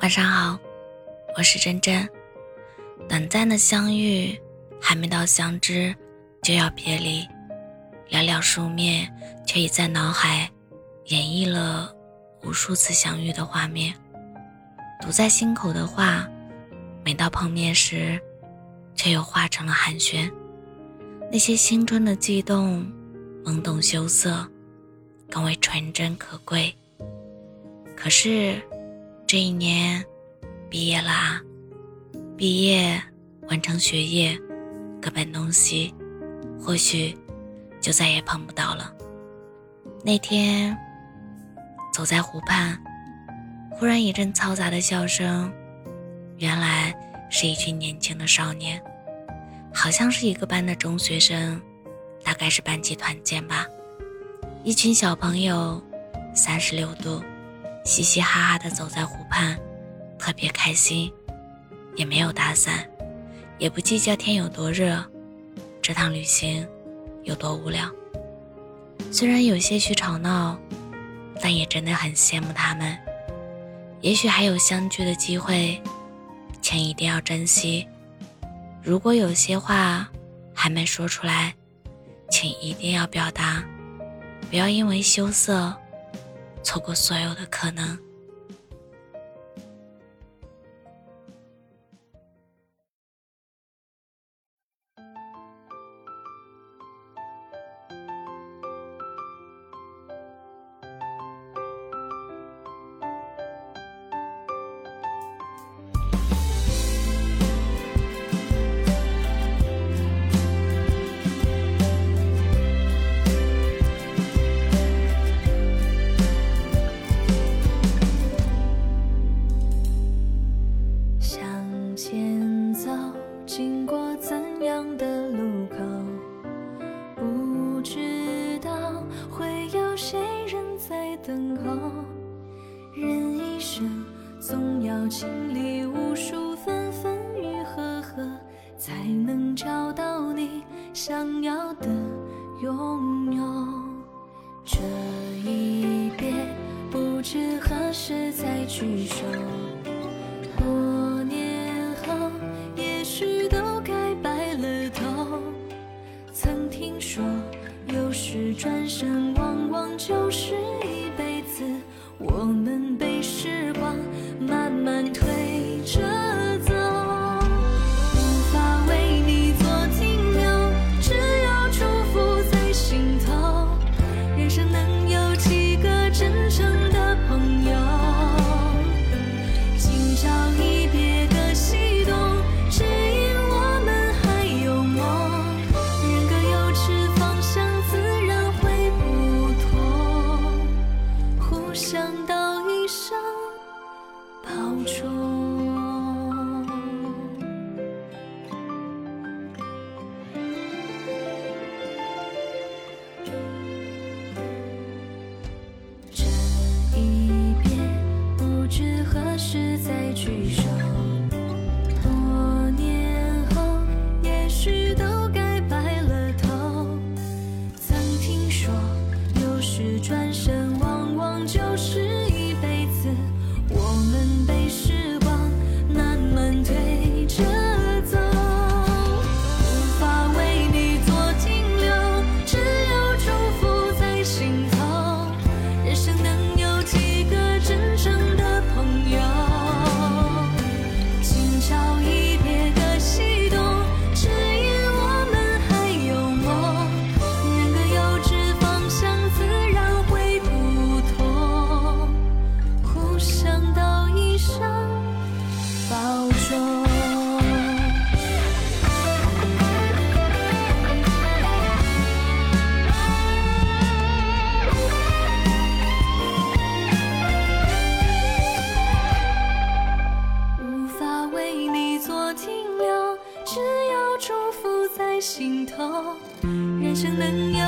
晚上好，我是真真。短暂的相遇，还没到相知，就要别离。寥寥数面，却已在脑海演绎了无数次相遇的画面。堵在心口的话，每到碰面时，却又化成了寒暄。那些青春的悸动，懵懂羞涩，更为纯真可贵。可是。这一年，毕业了啊！毕业完成学业，各奔东西，或许就再也碰不到了。那天，走在湖畔，忽然一阵嘈杂的笑声，原来是一群年轻的少年，好像是一个班的中学生，大概是班级团建吧。一群小朋友，三十六度。嘻嘻哈哈的走在湖畔，特别开心，也没有打伞，也不计较天有多热，这趟旅行有多无聊。虽然有些许吵闹，但也真的很羡慕他们。也许还有相聚的机会，请一定要珍惜。如果有些话还没说出来，请一定要表达，不要因为羞涩。错过所有的可能。等候人一生总要经历无数分分与合合，才能找到你想要的拥有。这一别，不知何时再聚首。转身，往往就是一辈子。我们被时光慢慢推何时再聚首？只能有